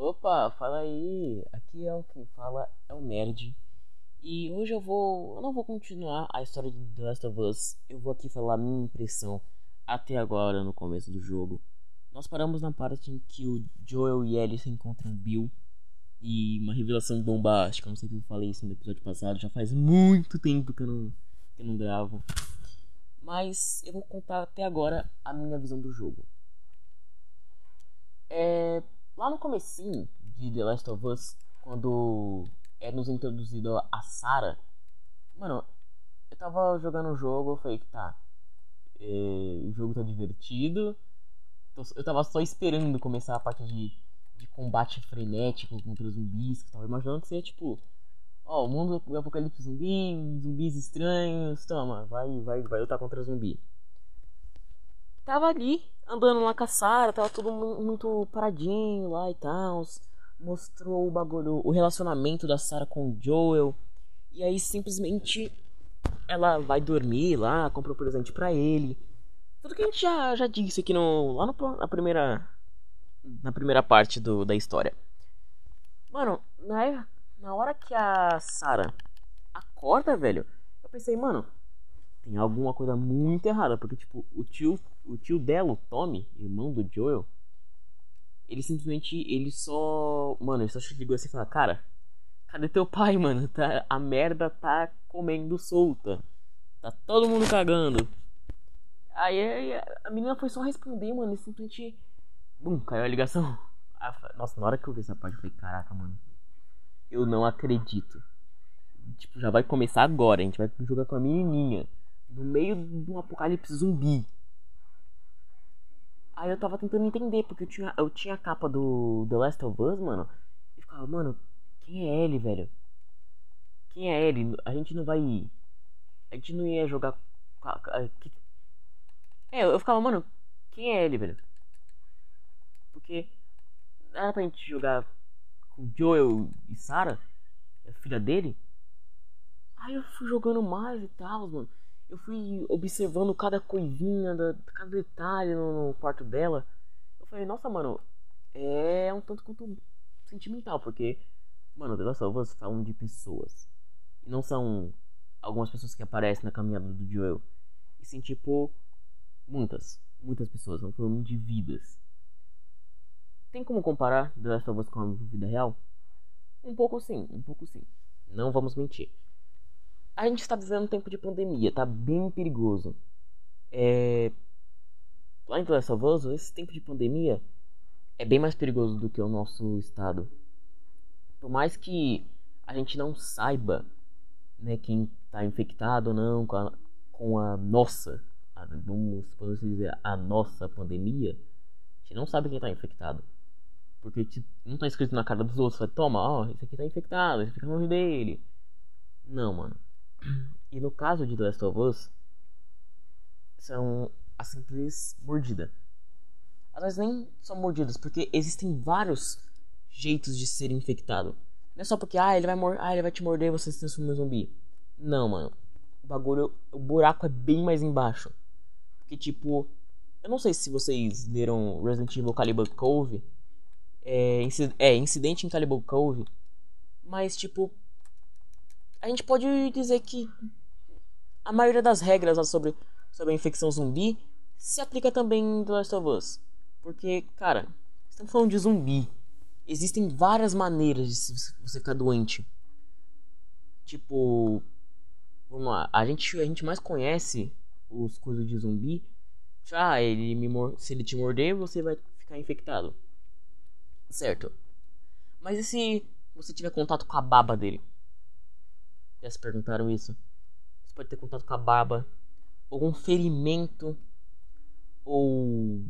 Opa, fala aí. Aqui é o quem fala é o Nerd. E hoje eu vou, eu não vou continuar a história de The Last of Us. Eu vou aqui falar a minha impressão até agora no começo do jogo. Nós paramos na parte em que o Joel e Ellie se encontram Bill e uma revelação bombástica. Não sei se eu falei isso no episódio passado, já faz muito tempo que eu não, que eu não gravo. Mas eu vou contar até agora a minha visão do jogo. É, lá no comecinho de The Last of Us, quando é nos introduzido a Sarah, mano, eu tava jogando o jogo, eu falei que tá, é, o jogo tá divertido, eu tava só esperando começar a parte de, de combate frenético contra os zumbis, que tava imaginando que seria tipo, ó, o mundo do apocalipse zumbi, zumbis estranhos, toma, vai, vai, vai lutar contra zumbi. Tava ali, andando lá com a Sarah, tava tudo muito paradinho lá e tal. Mostrou o bagulho, o relacionamento da Sarah com o Joel. E aí simplesmente ela vai dormir lá, compra um presente para ele. Tudo que a gente já, já disse aqui no, lá no, na primeira na primeira parte do, da história. Mano, na, na hora que a Sarah acorda, velho, eu pensei, mano, tem alguma coisa muito errada, porque tipo, o tio, o tio dela, o Tommy, irmão do Joel, ele simplesmente, ele só, mano, ele só chegou assim e falou, cara, cadê teu pai, mano? Tá, a merda tá comendo solta. Tá todo mundo cagando. Aí a menina foi só responder, mano, e simplesmente, bum, caiu a ligação. Nossa, na hora que eu vi essa parte, eu falei, caraca, mano, eu não acredito. Tipo, já vai começar agora, a gente vai jogar com a menininha no meio de um apocalipse zumbi. Aí eu tava tentando entender, porque eu tinha, eu tinha a capa do The Last of Us, mano. E ficava, mano, quem é ele, velho? Quem é ele? A gente não vai. A gente não ia jogar. É, eu ficava, mano, quem é ele, velho? Porque era pra gente jogar com Joel e Sarah, a filha dele. Aí eu fui jogando mais e tal, mano eu fui observando cada coisinha, cada detalhe no, no quarto dela. Eu falei, nossa, mano, é um tanto quanto sentimental, porque, mano, The Last of Us falam de pessoas. E não são algumas pessoas que aparecem na caminhada do Joel. E sim, tipo, muitas, muitas pessoas, não falando de vidas. Tem como comparar The Last of Us com a vida real? Um pouco sim, um pouco sim. Não vamos mentir a gente está vivendo um tempo de pandemia, tá bem perigoso. É... Lá em The Last esse tempo de pandemia é bem mais perigoso do que o nosso estado. Por mais que a gente não saiba né, quem está infectado ou não com a, com a nossa, a, vamos podemos dizer, a nossa pandemia, a gente não sabe quem está infectado. Porque não está escrito na cara dos outros, vai, toma, ó, esse aqui está infectado, esse fica longe dele. Não, mano. E no caso de The Last of Us, são a simples mordida. Elas nem são mordidas, porque existem vários jeitos de ser infectado. Não é só porque, ah, ele vai, mor ah, ele vai te morder e você se transforma em zumbi. Não, mano. O bagulho, o buraco é bem mais embaixo. Porque, tipo, eu não sei se vocês leram Resident Evil Caliban Cove. É, é, Incidente em Caliban Cove. Mas, tipo, a gente pode dizer que a maioria das regras sobre, sobre a infecção zumbi se aplica também em The Last of Us. Porque, cara, estamos falando de zumbi. Existem várias maneiras de você ficar doente. Tipo, vamos lá, a gente, a gente mais conhece os coisas de zumbi. Ah, ele me se ele te morder, você vai ficar infectado. Certo. Mas e se você tiver contato com a baba dele? Já se perguntaram isso? Você pode ter contato com a baba, ou um ferimento, ou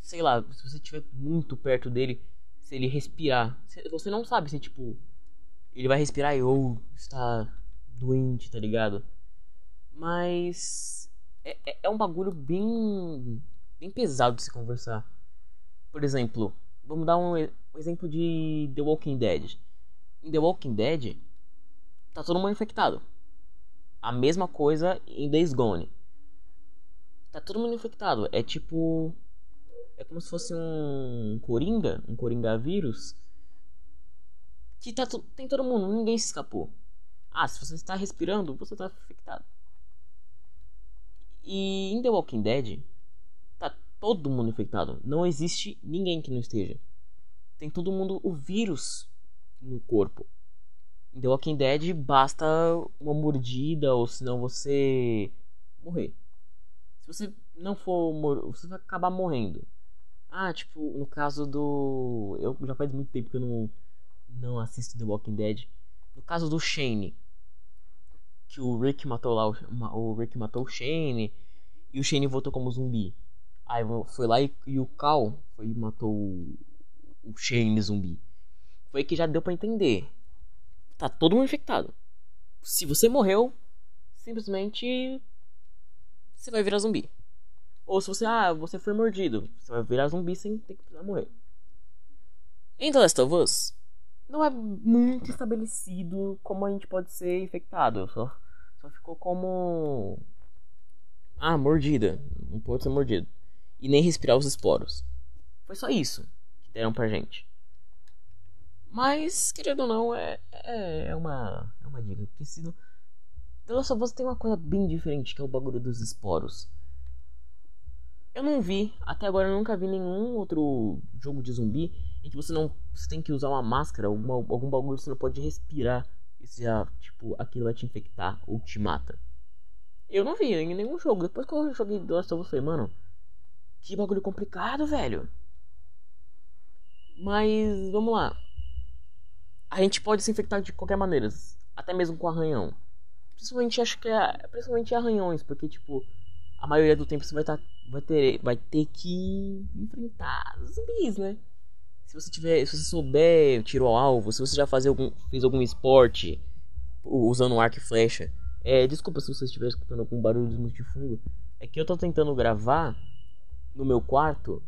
sei lá, se você estiver muito perto dele, se ele respirar, você não sabe se tipo ele vai respirar e ou está doente, tá ligado? Mas é, é, é um bagulho bem bem pesado de se conversar. Por exemplo, vamos dar um, um exemplo de The Walking Dead. Em The Walking Dead, tá todo mundo infectado. A mesma coisa em Days Gone. Tá todo mundo infectado. É tipo. É como se fosse um coringa, um coringa vírus. Que tá tem todo mundo, ninguém se escapou. Ah, se você está respirando, você está infectado. E em The Walking Dead, tá todo mundo infectado. Não existe ninguém que não esteja. Tem todo mundo o vírus no corpo. The Walking Dead basta uma mordida ou senão você morrer. Se você não for mor você vai acabar morrendo. Ah, tipo, no caso do eu já faz muito tempo que eu não não assisto The Walking Dead. No caso do Shane, que o Rick matou lá o, o Rick matou o Shane e o Shane voltou como zumbi. Aí foi lá e, e o Cal foi e matou o, o Shane zumbi. Foi que já deu para entender tá todo mundo infectado. Se você morreu, simplesmente você vai virar zumbi. Ou se você, ah, você foi mordido, você vai virar zumbi sem ter que precisar morrer. Em The Last of Us, não é muito estabelecido como a gente pode ser infectado. Só, só ficou como. Ah, mordida. Não pode ser mordido. E nem respirar os esporos. Foi só isso que deram pra gente. Mas, querendo ou não, é, é, uma, é uma dica. Porque se não. The Last of Us tem uma coisa bem diferente que é o bagulho dos esporos. Eu não vi, até agora eu nunca vi nenhum outro jogo de zumbi em que você não. Você tem que usar uma máscara, alguma, algum bagulho que você não pode respirar. E já, tipo, aquilo vai te infectar ou te mata. Eu não vi em nenhum jogo. Depois que eu joguei The Last of Us, eu falei, mano, que bagulho complicado, velho. Mas vamos lá a gente pode se infectar de qualquer maneira, até mesmo com arranhão. Principalmente acho que é, principalmente arranhões, porque tipo, a maioria do tempo você vai tá, vai ter vai ter que enfrentar zumbis, né? Se você tiver, se você souber tiro ao alvo, se você já faz algum, fez algum esporte usando arco e flecha. É, desculpa se você estiver escutando algum barulho de fundo. É que eu tô tentando gravar no meu quarto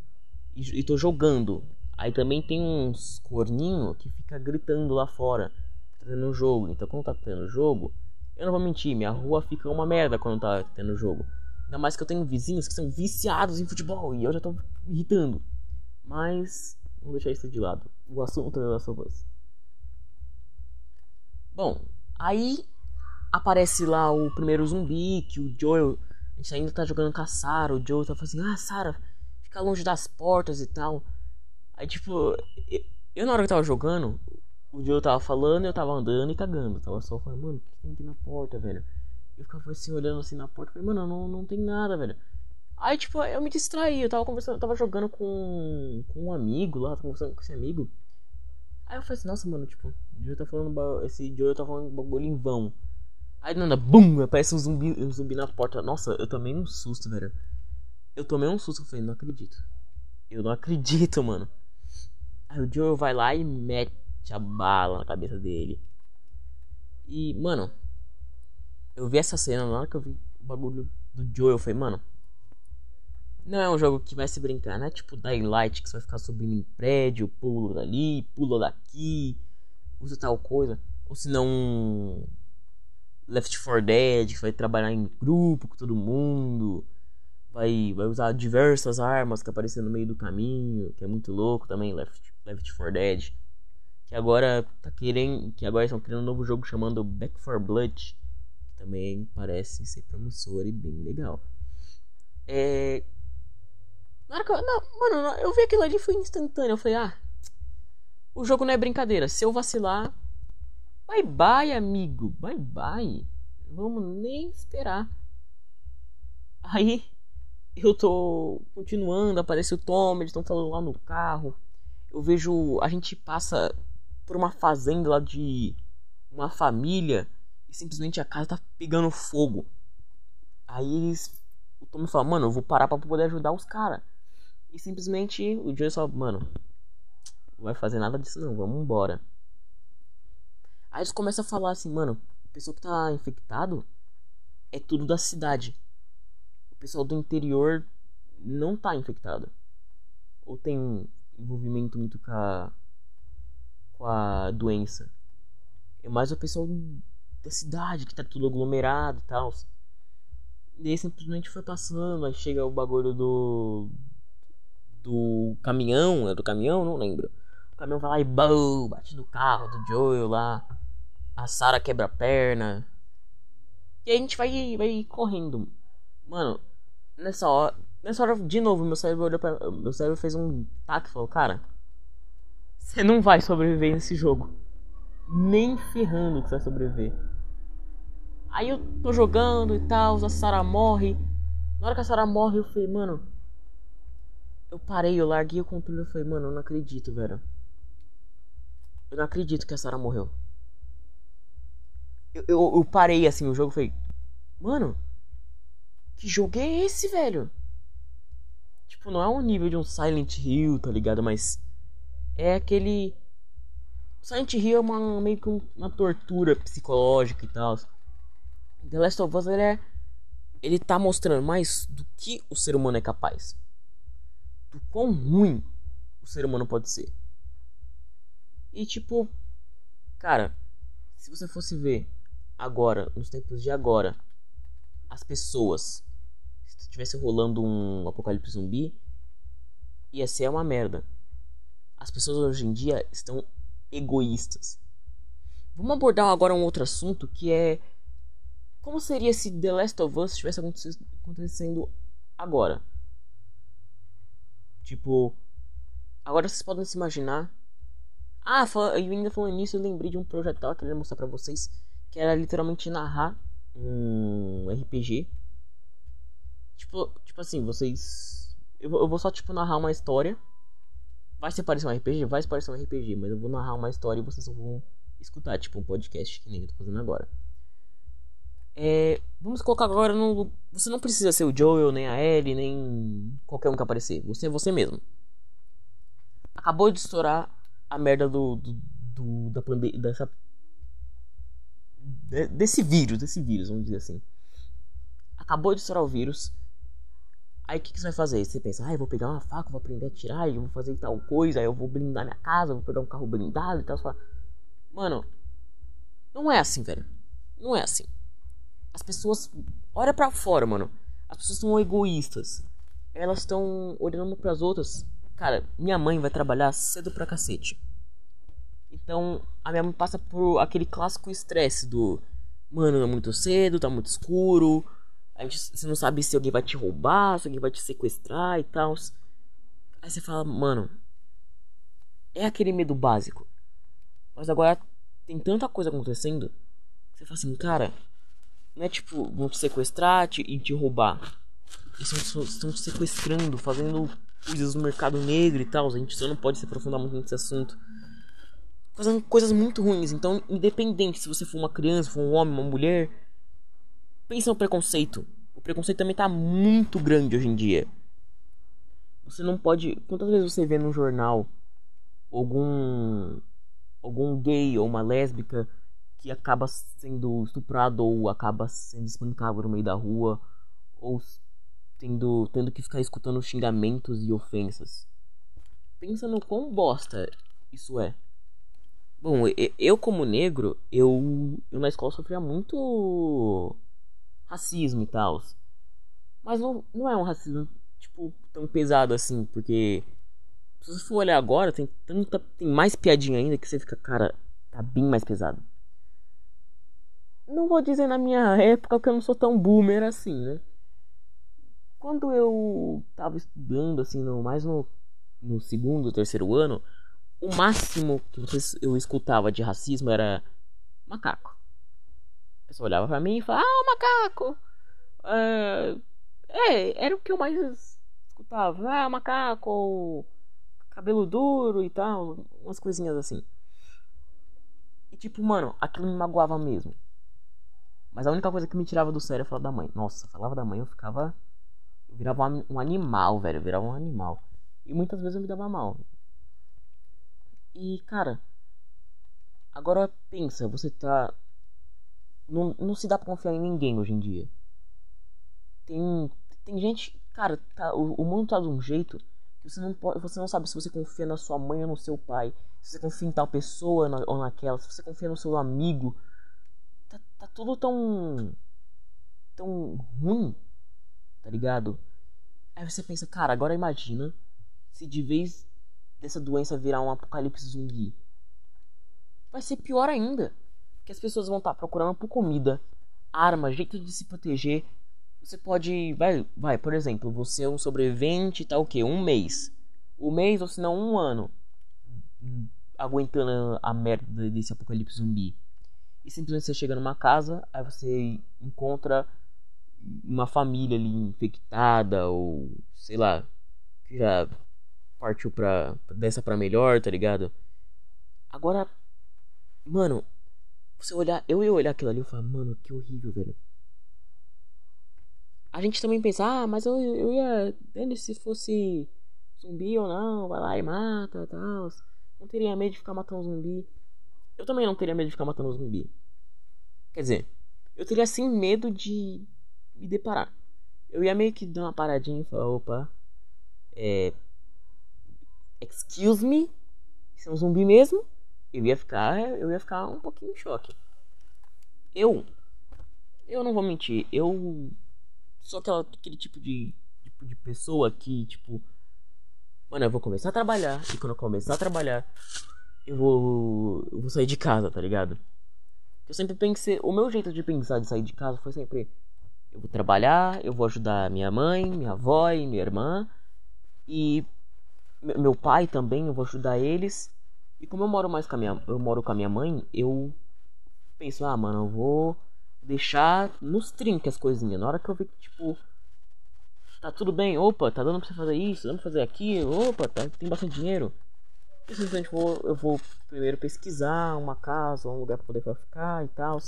e, e tô jogando. Aí também tem uns corninho que fica gritando lá fora, tendo jogo. Então quando tá tendo jogo, eu não vou mentir, minha rua fica uma merda quando tá tendo jogo. Ainda mais que eu tenho vizinhos que são viciados em futebol e eu já tô me irritando. Mas vamos deixar isso de lado. O assunto é da sua voz. Bom, aí aparece lá o primeiro zumbi que o Joel a gente ainda tá jogando com a Sarah, o Joel tá falando assim: "Ah, Sarah, fica longe das portas e tal". Aí, tipo, eu na hora que tava jogando, o Joe tava falando, eu tava andando e cagando. Tava só falando, mano, o que tem aqui na porta, velho? Eu ficava assim, olhando assim na porta, falei, mano, não, não tem nada, velho. Aí, tipo, eu me distraí, eu tava conversando, eu tava jogando com, com um amigo lá, tava conversando com esse amigo. Aí eu falei assim, nossa, mano, tipo, o Joe tá falando, esse Joe tá falando bagulho em vão. Aí nada, bum, aparece um zumbi, um zumbi na porta. Nossa, eu tomei um susto, velho. Eu tomei um susto, eu falei, não acredito. Eu não acredito, mano. Aí o Joel vai lá e mete a bala na cabeça dele. E, mano, eu vi essa cena na hora que eu vi o bagulho do Joel. Eu falei, mano, não é um jogo que vai se brincar, não é tipo Dying Light que você vai ficar subindo em prédio, pula dali, pula daqui, usa tal coisa. Ou se não, Left 4 Dead que vai trabalhar em grupo com todo mundo vai, vai usar diversas armas que aparecem no meio do caminho, que é muito louco também, Left, Left 4 Dead. Que agora tá querendo. Que agora estão criando um novo jogo chamando Back 4 Blood. Que também parece ser promissor e bem legal. É. Na eu, não, mano, eu vi aquilo ali foi instantâneo. Eu falei, ah. O jogo não é brincadeira. Se eu vacilar. Bye bye, amigo. Bye bye. Vamos nem esperar. Aí eu tô continuando, aparece o Tom, eles estão falando lá no carro. Eu vejo. A gente passa por uma fazenda lá de uma família e simplesmente a casa tá pegando fogo. Aí eles. O Tom fala, mano, eu vou parar pra poder ajudar os caras. E simplesmente o Joey só, mano, não vai fazer nada disso não, vamos embora. Aí eles começam a falar assim, mano, a pessoa que tá infectado é tudo da cidade pessoal do interior não tá infectado. Ou tem envolvimento muito com a, com a doença. É mais o pessoal da cidade que tá tudo aglomerado e tal. E aí simplesmente foi passando, aí chega o bagulho do. do caminhão, é do caminhão, não lembro. O caminhão vai lá e bum, bate no carro do Joel lá. A Sarah quebra a perna. E a gente vai, vai correndo. Mano, nessa hora. Nessa hora, de novo, meu cérebro olhou pra. Meu cérebro fez um taque e falou, cara. Você não vai sobreviver nesse jogo. Nem ferrando que você vai sobreviver. Aí eu tô jogando e tal, a Sarah morre. Na hora que a Sarah morre, eu falei, mano. Eu parei, eu larguei o controle e falei, mano, eu não acredito, velho. Eu não acredito que a Sarah morreu. Eu, eu, eu parei assim o jogo e falei, mano, que jogo é esse, velho? Tipo, não é um nível de um Silent Hill, tá ligado? Mas é aquele. Silent Hill é uma, meio que uma tortura psicológica e tal. The Last of Us ele é. Ele tá mostrando mais do que o ser humano é capaz. Do quão ruim o ser humano pode ser. E tipo. Cara, se você fosse ver agora, nos tempos de agora, as pessoas. Se estivesse rolando um apocalipse zumbi, ia ser uma merda. As pessoas hoje em dia estão egoístas. Vamos abordar agora um outro assunto que é como seria se The Last of Us estivesse acontecendo agora? Tipo, agora vocês podem se imaginar. Ah, eu ainda falando nisso, eu lembrei de um projeto que eu queria mostrar pra vocês. Que era literalmente narrar um RPG. Tipo, tipo assim, vocês. Eu, eu vou só tipo narrar uma história. Vai se parecer um RPG? Vai se parecer um RPG, mas eu vou narrar uma história e vocês vão escutar, tipo um podcast que nem eu tô fazendo agora. É, vamos colocar agora no. Você não precisa ser o Joel, nem a Ellie, nem qualquer um que aparecer. Você é você mesmo. Acabou de estourar a merda do. do, do da pandemia. Dessa. Desse vírus, desse vírus, vamos dizer assim. Acabou de estourar o vírus. Aí o que, que, você vai fazer? Você pensa, ah, eu vou pegar uma faca, vou aprender a tirar, eu vou fazer tal coisa, eu vou blindar minha casa, vou pegar um carro blindado e tal. Fala, Mano, não é assim, velho. Não é assim. As pessoas. Olha para fora, mano. As pessoas são egoístas. Elas estão olhando para as outras. Cara, minha mãe vai trabalhar cedo pra cacete. Então, a minha mãe passa por aquele clássico estresse do. Mano, é muito cedo, tá muito escuro. A gente, você não sabe se alguém vai te roubar, se alguém vai te sequestrar e tal. Aí você fala, mano. É aquele medo básico. Mas agora tem tanta coisa acontecendo. Que você fala assim, cara. Não é tipo, vão te sequestrar te, e te roubar. Eles estão, te sequestrando, fazendo coisas no mercado negro e tal. A gente só não pode se aprofundar muito nesse assunto. Fazendo coisas muito ruins. Então, independente se você for uma criança, for um homem, uma mulher. Pensa no preconceito. O preconceito também tá muito grande hoje em dia. Você não pode. Quantas vezes você vê no jornal algum. algum gay ou uma lésbica que acaba sendo estuprado ou acaba sendo espancado no meio da rua ou tendo, tendo que ficar escutando xingamentos e ofensas. Pensa no quão bosta isso é. Bom, eu como negro, eu, eu na escola sofria muito racismo e tal. Mas não, não é um racismo tipo tão pesado assim, porque se você for olhar agora, tem tanta tem mais piadinha ainda que você fica, cara, tá bem mais pesado. Não vou dizer na minha época porque eu não sou tão boomer assim, né? Quando eu tava estudando, assim, no, mais no, no segundo, terceiro ano, o máximo que eu escutava de racismo era macaco. Pessoa olhava pra mim e falava, ah, macaco! Uh, é, era o que eu mais escutava. Ah, macaco, cabelo duro e tal, umas coisinhas assim. E tipo, mano, aquilo me magoava mesmo. Mas a única coisa que me tirava do sério é falar da mãe. Nossa, falava da mãe, eu ficava. Eu virava um animal, velho. Eu virava um animal. E muitas vezes eu me dava mal. E, cara. Agora pensa, você tá. Não, não se dá pra confiar em ninguém hoje em dia. Tem. Tem gente. Cara, tá, o, o mundo tá de um jeito que você não pode. Você não sabe se você confia na sua mãe ou no seu pai. Se você confia em tal pessoa ou naquela. Se você confia no seu amigo tá, tá tudo tão. tão ruim, tá ligado? Aí você pensa, cara, agora imagina se de vez dessa doença virar um apocalipse zumbi, vai ser pior ainda. Que as pessoas vão estar tá procurando por comida, arma, jeito de se proteger. Você pode. Vai, vai, por exemplo, você é um sobrevivente, tá o quê? Um mês. Um mês ou se não um ano. Aguentando a merda desse apocalipse zumbi. E simplesmente você chega numa casa, aí você encontra uma família ali infectada, ou sei lá, que já partiu pra. dessa pra melhor, tá ligado? Agora, mano, você olhar, eu ia olhar aquilo ali e falar, mano, que horrível, velho. A gente também pensa, ah, mas eu, eu ia. Dane se fosse zumbi ou não, vai lá e mata e tal. Não teria medo de ficar matando zumbi. Eu também não teria medo de ficar matando zumbi. Quer dizer, eu teria sim medo de me deparar. Eu ia meio que dar uma paradinha e falar, opa. É. Excuse me? Isso é um zumbi mesmo? Eu ia ficar, eu ia ficar um pouquinho em choque. Eu, eu não vou mentir, eu sou aquela, aquele tipo de, tipo de pessoa que, tipo, mano, eu vou começar a trabalhar, e quando eu começar a trabalhar, eu vou, eu vou sair de casa, tá ligado? Eu sempre pensei, o meu jeito de pensar de sair de casa foi sempre, eu vou trabalhar, eu vou ajudar minha mãe, minha avó e minha irmã, e meu pai também, eu vou ajudar eles. E como eu moro mais com a minha, eu moro com a minha mãe, eu penso, ah, mano, eu vou deixar nos trinques as coisinhas. Na hora que eu ver que, tipo, tá tudo bem, opa, tá dando pra você fazer isso, dando pra fazer aquilo, opa, tá, tem bastante dinheiro. E simplesmente vou, eu vou primeiro pesquisar uma casa, um lugar pra poder ficar e tal.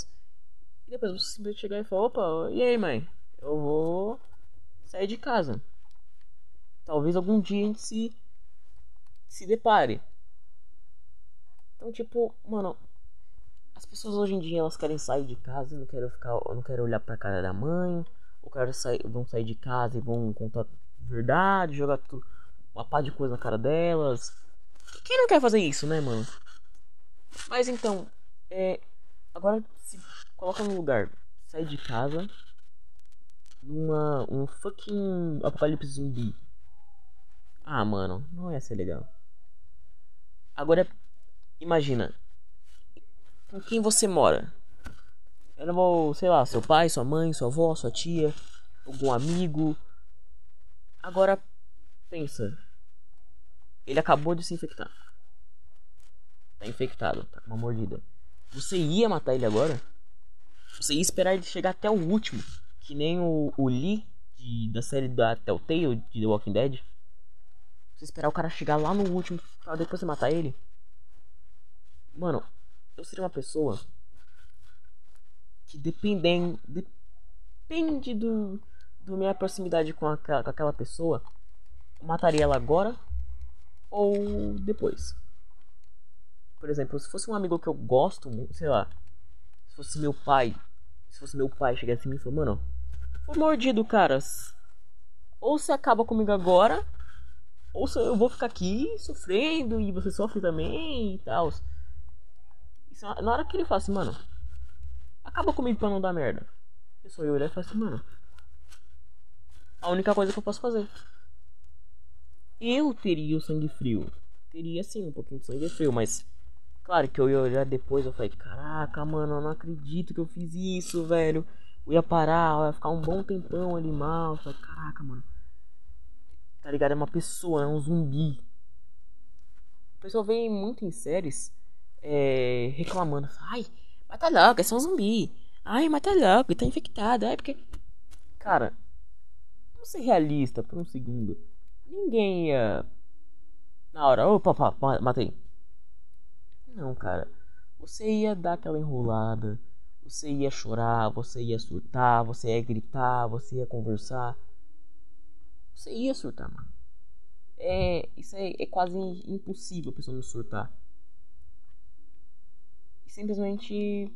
E depois você simplesmente chegar e falar, opa, e aí, mãe? Eu vou sair de casa. Talvez algum dia a gente se, se depare. Então, tipo, mano, as pessoas hoje em dia elas querem sair de casa não querem ficar, não querem olhar pra cara da mãe, ou querem sair, vão sair de casa e vão contar verdade, jogar tudo, uma pá de coisa na cara delas. Quem não quer fazer isso, né, mano? Mas então, é, agora se coloca no lugar, sai de casa numa um fucking apocalipse zumbi. Ah, mano, não ia ser legal. Agora Imagina. Com quem você mora? Era, sei lá, seu pai, sua mãe, sua avó, sua tia, algum amigo. Agora, pensa. Ele acabou de se infectar. Tá infectado, tá com uma mordida. Você ia matar ele agora? Você ia esperar ele chegar até o último. Que nem o, o Lee de, da série da Telltale de The Walking Dead. Você esperar o cara chegar lá no último pra depois você matar ele? Mano, eu seria uma pessoa que dependem, depende do, do minha proximidade com aquela, com aquela pessoa. Mataria ela agora ou depois. Por exemplo, se fosse um amigo que eu gosto, sei lá, se fosse meu pai, se fosse meu pai chegasse em mim e falou, mano, foi mordido, caras. Ou você acaba comigo agora, ou eu vou ficar aqui sofrendo e você sofre também e tal. Na hora que ele fala assim, mano, acaba comigo pra não dar merda. Eu só ia olhar e falar assim, mano. A única coisa que eu posso fazer. Eu teria o sangue frio. Teria sim um pouquinho de sangue frio, mas. Claro que eu ia olhar depois eu falei, caraca, mano, eu não acredito que eu fiz isso, velho. Eu ia parar, eu ia ficar um bom tempão ali mal. Eu falei, caraca, mano. Tá ligado? É uma pessoa, é um zumbi. O pessoal vem muito em séries é, reclamando. Ai, mata logo, é só um zumbi. Ai, mata logo, tá infectado. Ai, porque. Cara, vamos ser realista por um segundo. Ninguém ia. Na hora, opa, opa, matei. Não, cara. Você ia dar aquela enrolada. Você ia chorar, você ia surtar, você ia gritar, você ia conversar. Você ia surtar, mano. É, isso é, é quase impossível a pessoa não surtar simplesmente.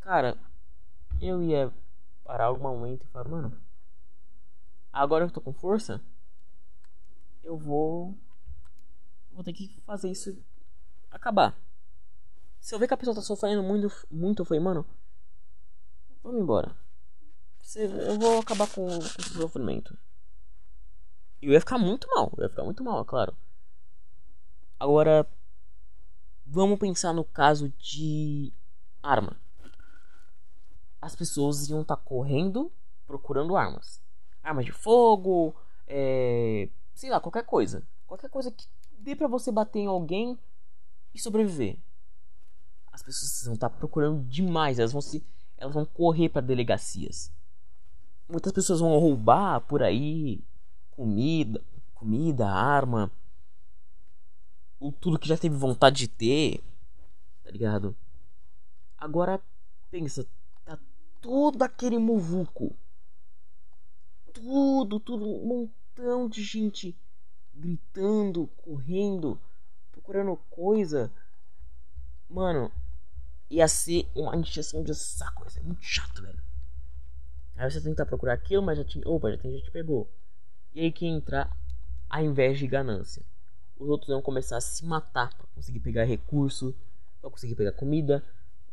Cara, eu ia parar algum momento e falar, mano, agora eu tô com força, eu vou. Vou ter que fazer isso acabar. Se eu ver que a pessoa tá sofrendo muito, muito eu falei, mano, vamos embora. Eu vou acabar com, com esse sofrimento. Eu ia ficar muito mal, eu ia ficar muito mal, é claro. Agora, vamos pensar no caso de arma. As pessoas iam estar tá correndo procurando armas. Armas de fogo, é, sei lá, qualquer coisa. Qualquer coisa que dê para você bater em alguém e sobreviver. As pessoas vão estar tá procurando demais, elas vão se elas vão correr para delegacias. Muitas pessoas vão roubar por aí comida, comida, arma, ou tudo que já teve vontade de ter, tá ligado? Agora pensa, tá todo aquele muvuco. Tudo, tudo, um montão de gente gritando, correndo, procurando coisa. Mano, ia ser uma injeção de saco, ia ser muito chato, velho. Aí você tenta procurar aquilo, mas já tinha. Opa, já tem gente que pegou. E aí que entra a inveja e ganância. Os outros vão começar a se matar para conseguir pegar recurso, para conseguir pegar comida,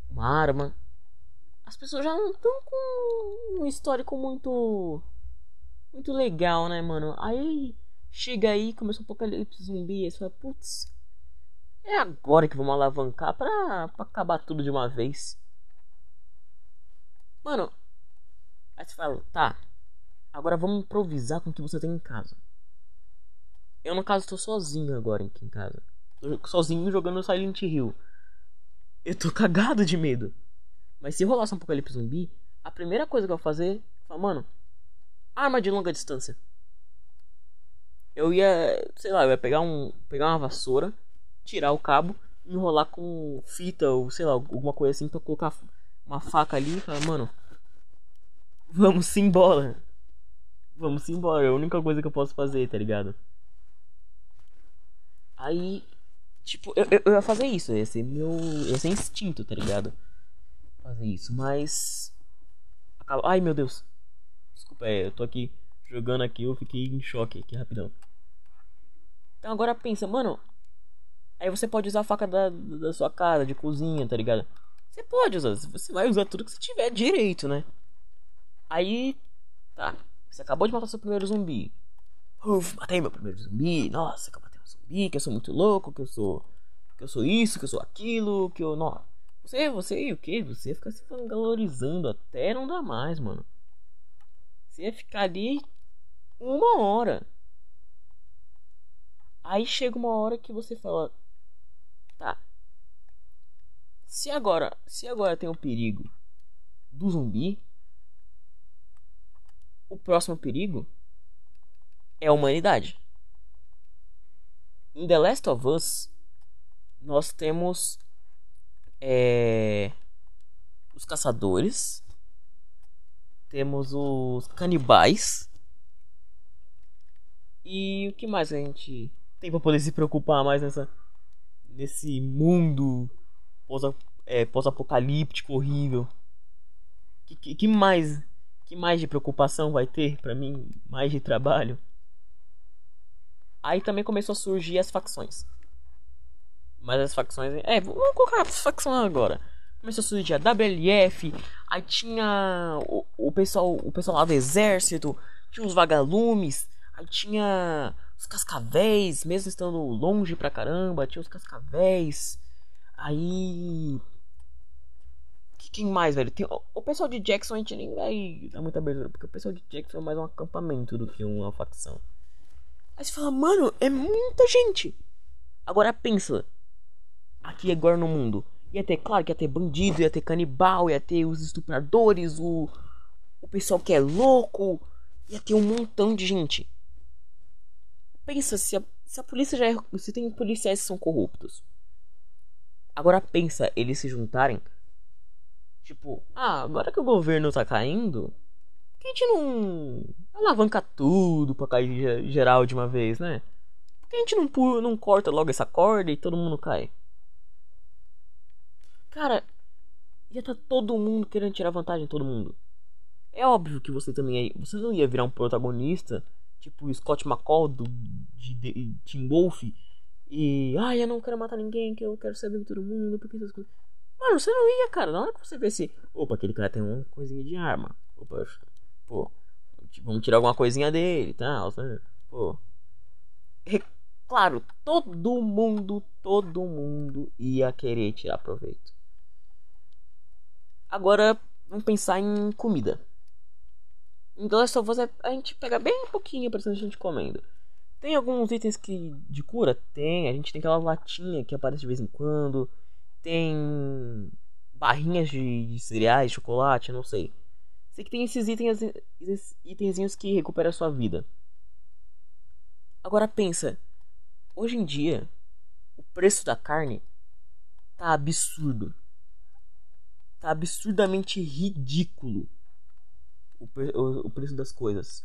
uma arma. As pessoas já não estão com um histórico muito. Muito legal, né, mano? Aí chega aí, começa um apocalipse zumbi, aí você fala, putz, é agora que vamos alavancar pra, pra acabar tudo de uma vez. Mano, aí você fala, tá, agora vamos improvisar com o que você tem em casa. Eu, no caso, tô sozinho agora aqui em casa. Tô sozinho jogando Silent Hill. Eu tô cagado de medo. Mas se rolasse um apocalipse zumbi, a primeira coisa que eu vou fazer falar, mano, arma de longa distância. Eu ia, sei lá, eu ia pegar um, pegar uma vassoura tirar o cabo, enrolar com fita ou sei lá, alguma coisa assim pra colocar uma faca ali e falar, mano, vamos embora. Vamos embora, é a única coisa que eu posso fazer, tá ligado? Aí, tipo, eu, eu, eu ia fazer isso, ia ser meu. ia ser instinto, tá ligado? Fazer isso, mas. Ai meu Deus. Desculpa, é, eu tô aqui jogando aqui, eu fiquei em choque aqui rapidão. Então agora pensa, mano, Aí você pode usar a faca da, da sua casa, de cozinha, tá ligado? Você pode usar, você vai usar tudo que você tiver direito, né? Aí, tá. Você acabou de matar seu primeiro zumbi. Uf, matei meu primeiro zumbi. Nossa, um zumbi, que eu sou muito louco, que eu sou. Que eu sou isso, que eu sou aquilo, que eu. Não. Você, você e o que? Você fica se valorizando até não dá mais, mano. Você ia ficar ali uma hora. Aí chega uma hora que você fala: Tá. Se agora, se agora tem o perigo do zumbi, o próximo perigo é a humanidade. Em The Last of Us, nós temos é, os caçadores, temos os canibais e o que mais a gente tem para poder se preocupar mais nessa nesse mundo é, pós-apocalíptico horrível. Que, que, que, mais que mais de preocupação vai ter para mim? Mais de trabalho? Aí também começou a surgir as facções. Mas as facções. É, vamos colocar as facções agora. Começou a surgir a WLF. Aí tinha o, o, pessoal, o pessoal lá do exército. Tinha os vagalumes. Aí tinha os cascavéis, mesmo estando longe pra caramba, tinha os cascavéis. Aí. Quem mais, velho? Tem... O pessoal de Jackson a gente nem vai dar muita abertura, porque o pessoal de Jackson é mais um acampamento do que uma facção. Aí você fala, mano, é muita gente. Agora pensa. Aqui agora no mundo. Ia ter, claro que ia ter bandido, ia ter canibal, ia ter os estupradores, o. O pessoal que é louco. Ia ter um montão de gente pensa se a, se a polícia já é, se tem policiais que são corruptos. Agora pensa eles se juntarem. Tipo, ah, agora que o governo tá caindo, que a gente não alavanca tudo pra cair geral de uma vez, né? Por que a gente não, não corta logo essa corda e todo mundo cai? Cara, ia tá todo mundo querendo tirar vantagem de todo mundo. É óbvio que você também é, você não ia virar um protagonista tipo o Scott McCall do, de, de Team Wolf. E, ah, eu não quero matar ninguém, que eu quero saber de todo mundo, porque essas coisas. Mano, você não ia, cara. Na hora que você vê se. Opa, aquele cara tem uma coisinha de arma. Opa, pô, vamos tirar alguma coisinha dele, tá? Pô. É claro, todo mundo, todo mundo ia querer tirar proveito. Agora, vamos pensar em comida. Em The Last of Us, a gente pega bem pouquinho pra a gente comendo. Tem alguns itens que de cura? Tem. A gente tem aquela latinha que aparece de vez em quando. Tem barrinhas de, de cereais, chocolate, não sei. Sei que tem esses itens, esses itenzinhos que recuperam a sua vida. Agora pensa, hoje em dia o preço da carne tá absurdo. Tá absurdamente ridículo o, o, o preço das coisas.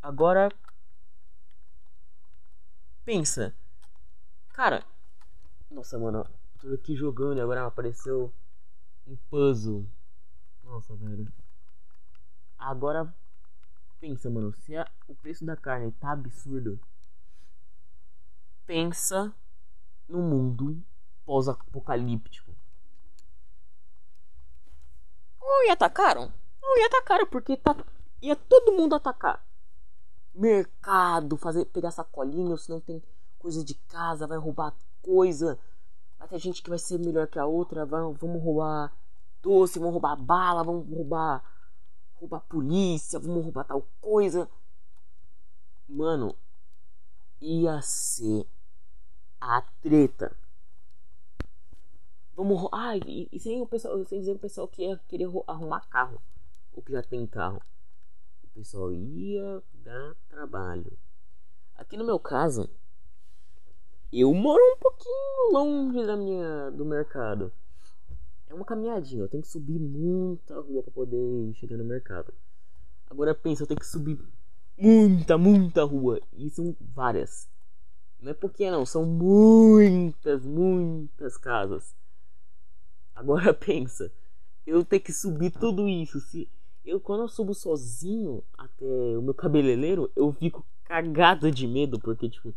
Agora pensa, cara, nossa, mano, tô aqui jogando e agora apareceu um puzzle. Nossa, velho. Agora pensa, mano, se a, o preço da carne tá absurdo, pensa no mundo pós-apocalíptico. Ou ia atacaram? Ou ia atacaram porque tá, ia todo mundo atacar. Mercado, fazer pegar sacolinha, se não tem coisa de casa, vai roubar coisa. Vai ter gente que vai ser melhor que a outra, vai, vamos roubar doce, vamos roubar bala, vamos roubar roubar polícia, vamos roubar tal coisa. Mano, ia ser a treta. Vamos. Ah, e, e sem o pessoal. Sem dizer o pessoal que ia querer arrumar carro. Ou que já tem carro. O pessoal ia dar trabalho. Aqui no meu caso, eu moro um pouquinho longe da minha, do mercado. É uma caminhadinha, eu tenho que subir muita rua para poder chegar no mercado. Agora pensa, eu tenho que subir muita, muita rua. E são várias. Não é pouquinha não, são muitas, muitas casas. Agora pensa, eu tenho que subir tudo isso. Se eu quando eu subo sozinho até o meu cabeleireiro, eu fico cagado de medo porque tipo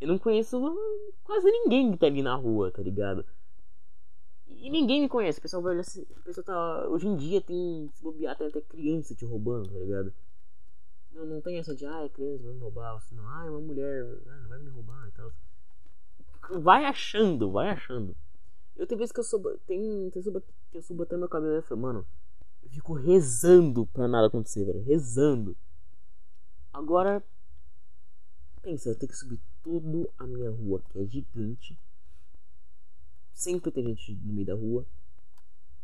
eu não conheço quase ninguém que tá ali na rua, tá ligado? E ninguém me conhece. O pessoal vai olhar assim. O pessoal tá. Hoje em dia tem. Se bobear, tem até criança te roubando, tá ligado? Não, não tem essa de, ah, é criança, vai me roubar. Assim, não, ah, é uma mulher, ah, não vai me roubar e tal. Vai achando, vai achando. Eu tenho vezes que eu subo. Tem, tem subo, que eu subo até meu cabelo e falo, mano, eu fico rezando pra nada acontecer, velho. Rezando. Agora. Pensa, eu tenho que subir tudo a minha rua, que é gigante. Sempre tem gente no meio da rua.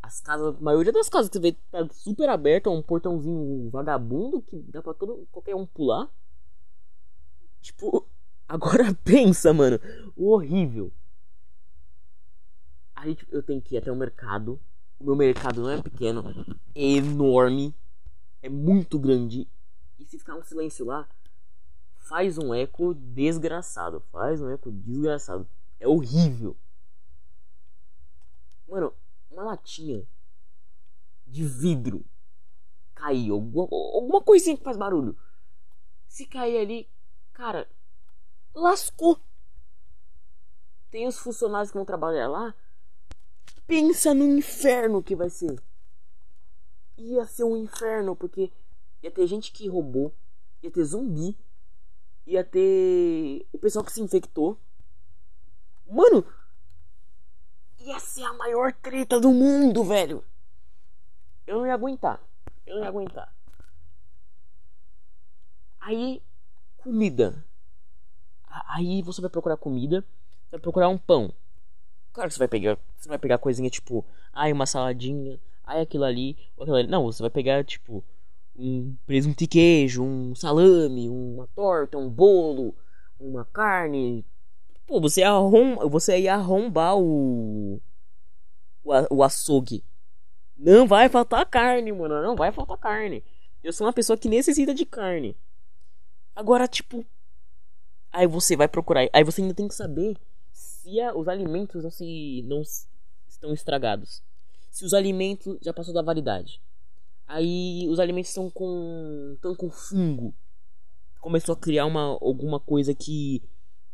As casas, a maioria das casas que você vê tá super aberta, um portãozinho vagabundo que dá pra todo, qualquer um pular. Tipo, agora pensa, mano, o horrível. Aí eu tenho que ir até o mercado. O meu mercado não é pequeno, é enorme, é muito grande. E se ficar um silêncio lá, faz um eco desgraçado. Faz um eco desgraçado. É horrível. Mano, uma latinha de vidro caiu. Alguma, alguma coisinha que faz barulho. Se cair ali, cara, lascou. Tem os funcionários que vão trabalhar lá. Pensa no inferno que vai ser. Ia ser um inferno, porque ia ter gente que roubou, ia ter zumbi, ia ter o pessoal que se infectou. Mano, ia ser a maior treta do mundo, velho. Eu não ia aguentar. Eu não ia aguentar. Aí, comida. Aí você vai procurar comida. Você vai procurar um pão. Claro que você vai pegar. Você vai pegar coisinha tipo. Ai, uma saladinha. Ai, aquilo ali. Aquilo ali. Não, você vai pegar tipo. Um presunto e queijo, um salame, uma torta, um bolo, uma carne, Pô, você, arrom... você ia arrombar o... o. O açougue. Não vai faltar carne, mano. Não vai faltar carne. Eu sou uma pessoa que necessita de carne. Agora, tipo. Aí você vai procurar. Aí você ainda tem que saber se a... os alimentos não se. não estão estragados. Se os alimentos já passou da validade. Aí os alimentos estão com. estão com fungo. Começou a criar uma, alguma coisa que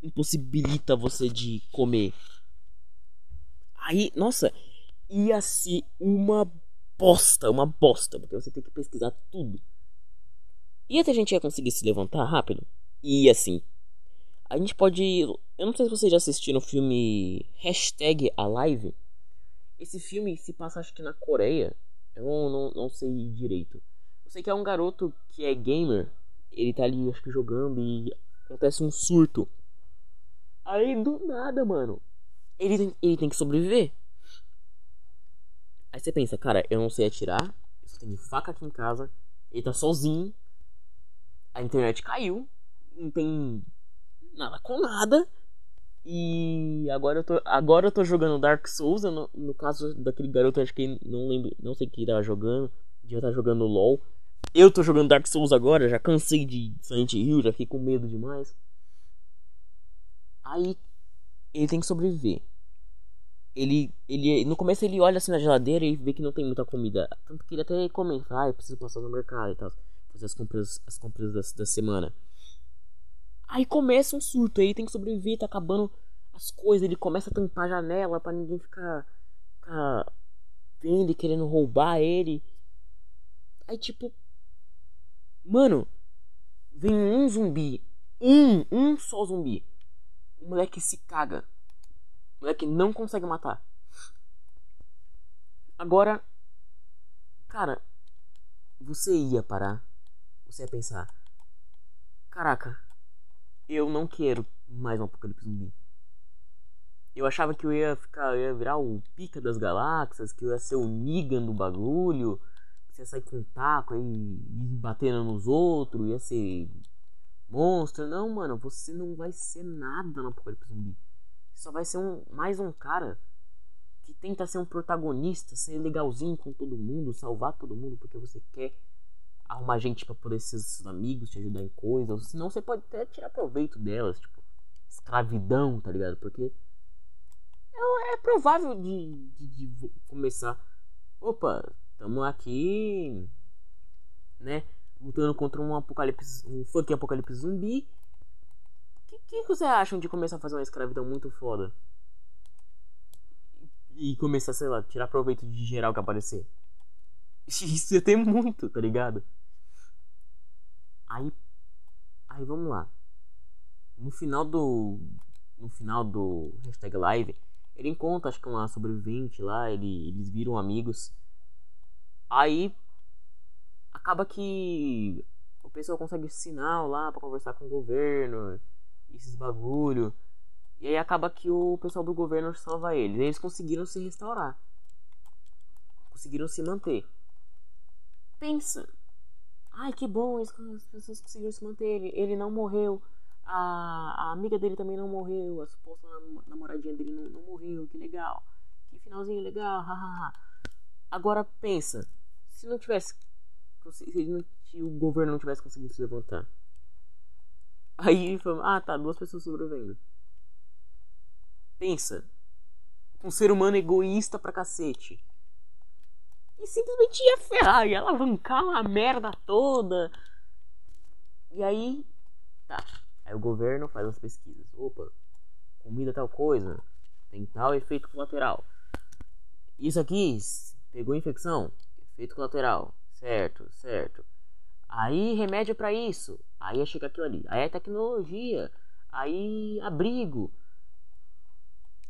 impossibilita você de comer. Aí, nossa, ia ser uma bosta, uma bosta, porque você tem que pesquisar tudo. E até a gente ia conseguir se levantar rápido. E assim, a gente pode. Eu não sei se vocês já assistiram o filme Hashtag Alive. Esse filme se passa acho que na Coreia. Eu não, não, não sei direito. Eu sei que é um garoto que é gamer. Ele tá ali, acho que jogando e acontece um surto. Aí do nada, mano. Ele tem, ele tem que sobreviver. Aí você pensa, cara, eu não sei atirar. Eu só tenho faca aqui em casa. Ele tá sozinho. A internet caiu. Não tem nada com nada. E agora eu tô, agora eu tô jogando Dark Souls. No, no caso daquele garoto, acho que não lembro, não sei quem tava jogando. Devia estar jogando LOL. Eu tô jogando Dark Souls agora, já cansei de Silent Hill, já fiquei com medo demais. Aí ele tem que sobreviver. Ele, ele, no começo ele olha assim na geladeira e vê que não tem muita comida. Tanto que ele até comenta, ah, eu preciso passar no mercado e tal. Fazer as compras, as compras da, da semana. Aí começa um surto, aí ele tem que sobreviver, tá acabando as coisas, ele começa a tampar a janela para ninguém ficar, ficar vendo e querendo roubar ele. Aí tipo, mano, vem um zumbi, um, um só zumbi. O moleque se caga. O moleque não consegue matar. Agora, cara, você ia parar. Você ia pensar: Caraca, eu não quero mais um apocalipse zumbi. Eu achava que eu ia ficar, eu ia virar o pica das galáxias, que eu ia ser o Negan do bagulho, que você ia sair com um taco aí, batendo nos outros, ia ser monstro. Não, mano, você não vai ser nada no apocalipse zumbi. Você só vai ser um, mais um cara que tenta ser um protagonista, ser legalzinho com todo mundo, salvar todo mundo porque você quer arrumar gente para poder ser seus amigos, te ajudar em coisas, senão você pode até tirar proveito delas, tipo, escravidão, tá ligado? Porque é, é provável de, de, de, começar. Opa, estamos aqui, né? Lutando contra um apocalipse, um funk apocalipse zumbi. O que, que vocês acham de começar a fazer uma escravidão muito foda? E começar, sei lá, tirar proveito de geral que aparecer. Isso ia ter muito, tá ligado? Aí, aí vamos lá. No final do, no final do hashtag live, ele encontra acho que uma sobrevivente lá, ele, eles viram amigos. Aí acaba que o pessoal consegue sinal lá para conversar com o governo, esses bagulho. E aí acaba que o pessoal do governo salva eles. Eles conseguiram se restaurar. Conseguiram se manter. Pensa, Ai, que bom, as pessoas conseguiram se manter. Ele, ele não morreu. A, a amiga dele também não morreu. A suposta namoradinha dele não, não morreu. Que legal. Que finalzinho legal. Agora pensa. Se não tivesse. Se, se o governo não tivesse conseguido se levantar. Aí falou, ah tá, duas pessoas sobrevivendo. Pensa. Um ser humano egoísta pra cacete e simplesmente ia ferrar, ia alavancar uma merda toda. E aí, tá. Aí o governo faz as pesquisas. Opa, comida tal coisa, tem tal efeito colateral. Isso aqui pegou infecção, efeito colateral. Certo, certo. Aí remédio para isso. Aí chega aquilo ali. Aí é tecnologia. Aí abrigo.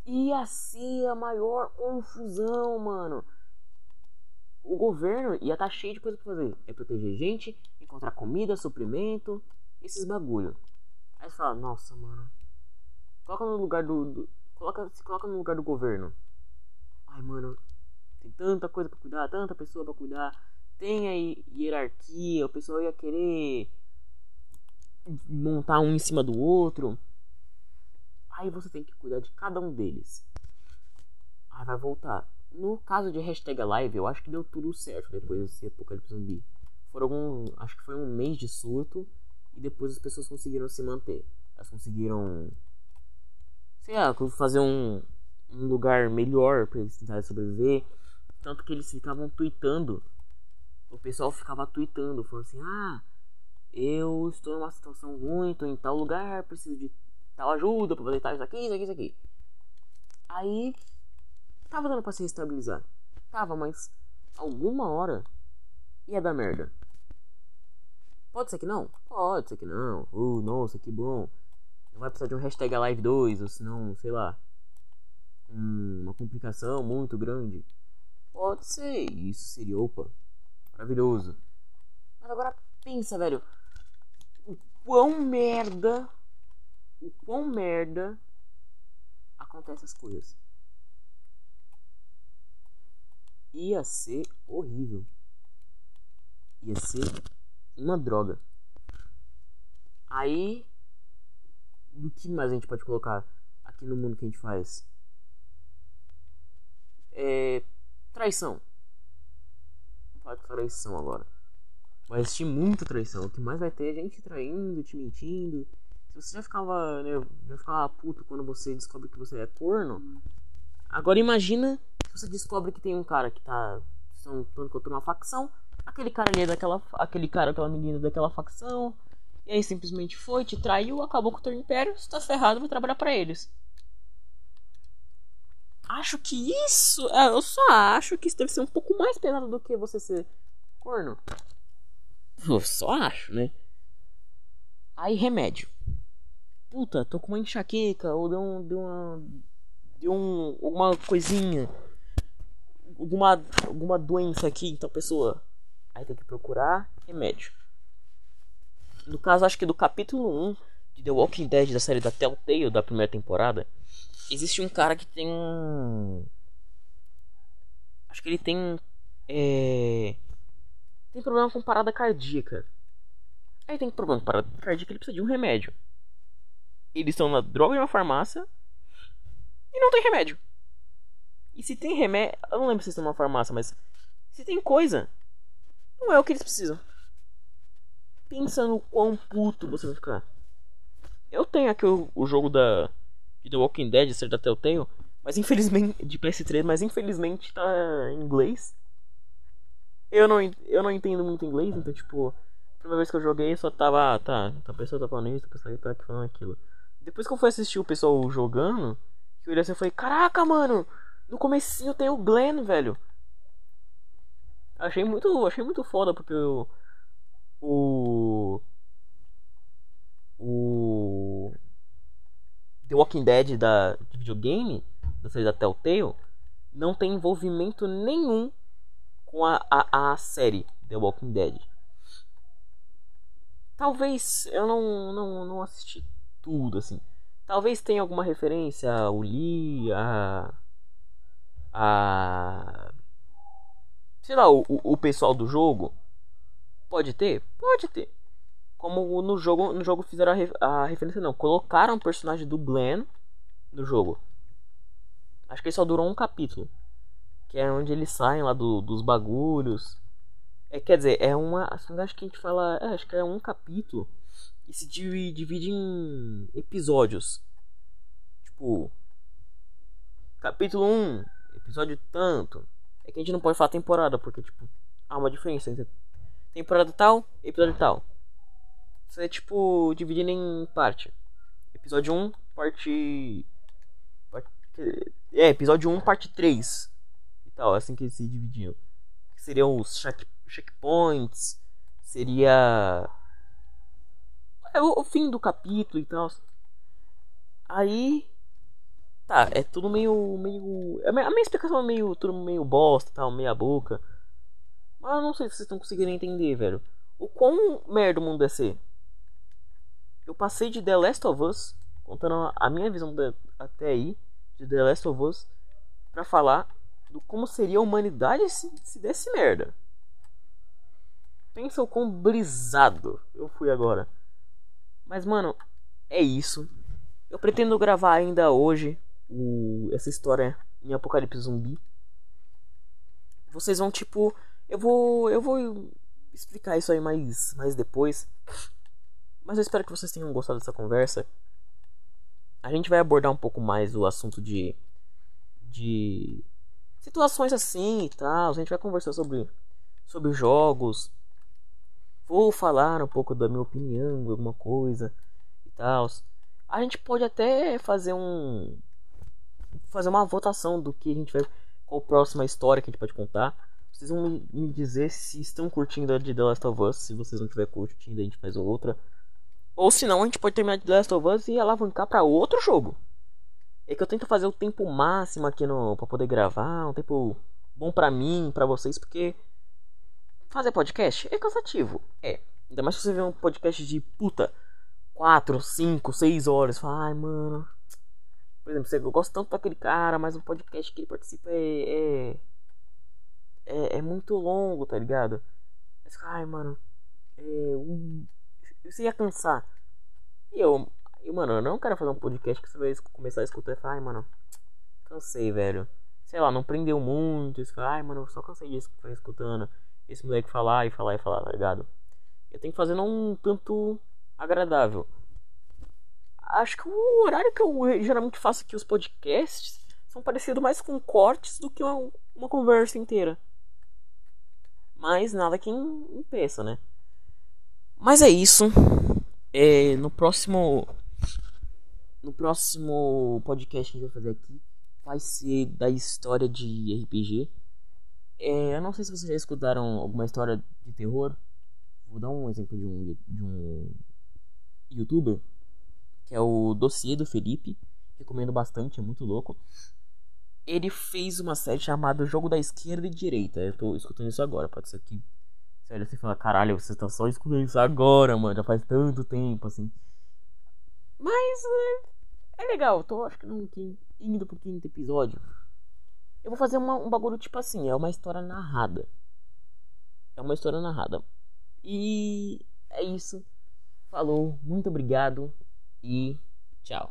E assim a maior confusão, mano o governo ia estar tá cheio de coisa pra fazer. É proteger gente, encontrar comida, suprimento, esses bagulho. Aí você fala, nossa, mano. Coloca no lugar do. do coloca, se coloca no lugar do governo. Ai, mano. Tem tanta coisa pra cuidar, tanta pessoa pra cuidar. Tem aí hierarquia, o pessoal ia querer montar um em cima do outro. Aí você tem que cuidar de cada um deles. Aí vai voltar. No caso de hashtag live, eu acho que deu tudo certo depois desse apocalipse zumbi. Foram algum, acho que foi um mês de surto e depois as pessoas conseguiram se manter. Elas conseguiram, sei lá, fazer um, um lugar melhor para eles tentarem sobreviver. Tanto que eles ficavam tweetando. O pessoal ficava tweetando, falando assim: Ah, eu estou numa situação ruim, estou em tal lugar, preciso de tal ajuda para fazer tal isso aqui, isso aqui, isso aqui. Aí Tava dando pra se estabilizar. Tava, mas alguma hora ia dar merda. Pode ser que não? Pode ser que não. Uh, nossa, que bom. Não vai precisar de um hashtag Live 2, ou senão, sei lá. uma complicação muito grande. Pode ser. Isso seria, opa, maravilhoso. Mas agora pensa, velho. O quão merda. O quão merda acontece as coisas. Ia ser horrível. Ia ser uma droga. Aí, do que mais a gente pode colocar aqui no mundo que a gente faz? É. Traição. Falar de traição agora. Vai existir muita traição. O que mais vai ter é gente traindo, te mentindo. Se você já ficava, né, já ficava puto quando você descobre que você é corno. Agora imagina se você descobre que tem um cara que tá são tanto contra uma facção aquele cara ali é daquela. aquele cara, aquela menina daquela facção. E aí simplesmente foi, te traiu, acabou com o teu império, você tá ferrado, vai trabalhar para eles. Acho que isso. É, eu só acho que isso deve ser um pouco mais pesado do que você ser corno. Eu só acho, né? Aí remédio. Puta, tô com uma enxaqueca, ou deu um. Deu uma. Deu um. Coisinha. Alguma. Alguma doença aqui, então pessoa Aí tem que procurar remédio. No caso, acho que do capítulo 1 de The Walking Dead da série da Telltale da primeira temporada, existe um cara que tem Acho que ele tem. É... Tem problema com parada cardíaca. Aí tem problema com parada cardíaca, ele precisa de um remédio. Eles estão na droga de uma farmácia e não tem remédio. E se tem remédio. Eu não lembro se tem uma farmácia, mas. Se tem coisa não é o que eles precisam. Pensa no quão puto você vai ficar. Eu tenho aqui o, o jogo da de The Walking Dead, ser da Telltale, mas infelizmente de PS3, mas infelizmente tá em inglês. Eu não, eu não entendo muito inglês, então tipo, a primeira vez que eu joguei só tava, ah, tá, a pessoa tá falando isso, a pessoa tá falando aquilo. Depois que eu fui assistir o pessoal jogando, que eu olhei assim e falei, caraca, mano, no comecinho tem o Glenn, velho. Achei muito, achei muito foda porque o o o The Walking Dead da de videogame, da série da Telltale, não tem envolvimento nenhum com a, a, a série The Walking Dead. Talvez eu não, não, não assisti tudo assim. Talvez tenha alguma referência ao Lee, a a sei lá, o, o pessoal do jogo pode ter? Pode ter. Como no jogo, no jogo fizeram a, a referência não, colocaram o personagem do Glenn no jogo. Acho que ele só durou um capítulo, que é onde eles saem lá do, dos bagulhos. É, quer dizer, é uma, acho que a gente fala, é, acho que é um capítulo e se divide em episódios. Tipo, capítulo 1, episódio tanto, é que a gente não pode falar temporada, porque, tipo, há uma diferença entre temporada tal e episódio tal. É, tipo, dividindo em parte. Episódio 1, parte. parte... É, episódio 1, parte 3. E tal, assim que eles se dividiam. Seriam os check... checkpoints. Seria. É o, fim do capítulo e tal. Aí Tá, é tudo meio. meio. A minha, a minha explicação é meio. tudo meio bosta tal, meia boca. Mas eu não sei se vocês estão conseguindo entender, velho. O quão merda o mundo deve ser. Eu passei de The Last of Us, contando a minha visão de, até aí, de The Last of Us, pra falar do como seria a humanidade se, se desse merda. Pensa o quão brisado eu fui agora. Mas, mano, é isso. Eu pretendo gravar ainda hoje o, essa história em Apocalipse Zumbi. Vocês vão tipo, eu vou eu vou explicar isso aí mais mais depois. Mas eu espero que vocês tenham gostado dessa conversa. A gente vai abordar um pouco mais o assunto de de situações assim e tal. A gente vai conversar sobre sobre jogos. Vou falar um pouco da minha opinião, alguma coisa e tal. A gente pode até fazer um fazer uma votação do que a gente vai. Qual a próxima história que a gente pode contar. precisam me, me dizer se estão curtindo a de The Last of Us. Se vocês não estiverem curtindo, a gente faz outra. Ou se não, a gente pode terminar de Last of Us e alavancar para outro jogo. É que eu tento fazer o tempo máximo aqui no para poder gravar, um tempo bom para mim, para vocês, porque fazer podcast é cansativo. É. Ainda mais se você vê um podcast de puta 4, 5, 6 horas, fala, ai, mano. Por exemplo, eu gosto tanto daquele cara, mas o podcast que ele participa é, é é, é muito longo, tá ligado? Mas, ai, mano, é, um, você ia cansar. E eu, eu, mano, eu não quero fazer um podcast que você vai começar a escutar e falar, ai, mano, cansei, velho. Sei lá, não prendeu muito. Você fala, ai, mano, eu só cansei que tá escutando esse moleque falar e falar e falar, tá ligado? Eu tenho que fazer um tanto agradável. Acho que o horário que eu geralmente faço aqui os podcasts são parecidos mais com cortes do que uma, uma conversa inteira. Mas nada que impeça, né? Mas é isso. É, no próximo. No próximo podcast que a gente vai fazer aqui vai ser da história de RPG. É, eu não sei se vocês já escutaram alguma história de terror. Vou dar um exemplo de um, de um youtuber que é o Dossiê do Felipe. Recomendo bastante, é muito louco ele fez uma série chamada Jogo da Esquerda e Direita. Eu tô escutando isso agora, pode ser que você olha assim e fala, caralho, você tá só escutando isso agora, mano, já faz tanto tempo, assim. Mas é, é legal, tô acho que no indo pro quinto episódio. Eu vou fazer uma, um bagulho tipo assim, é uma história narrada. É uma história narrada. E é isso. Falou, muito obrigado e tchau.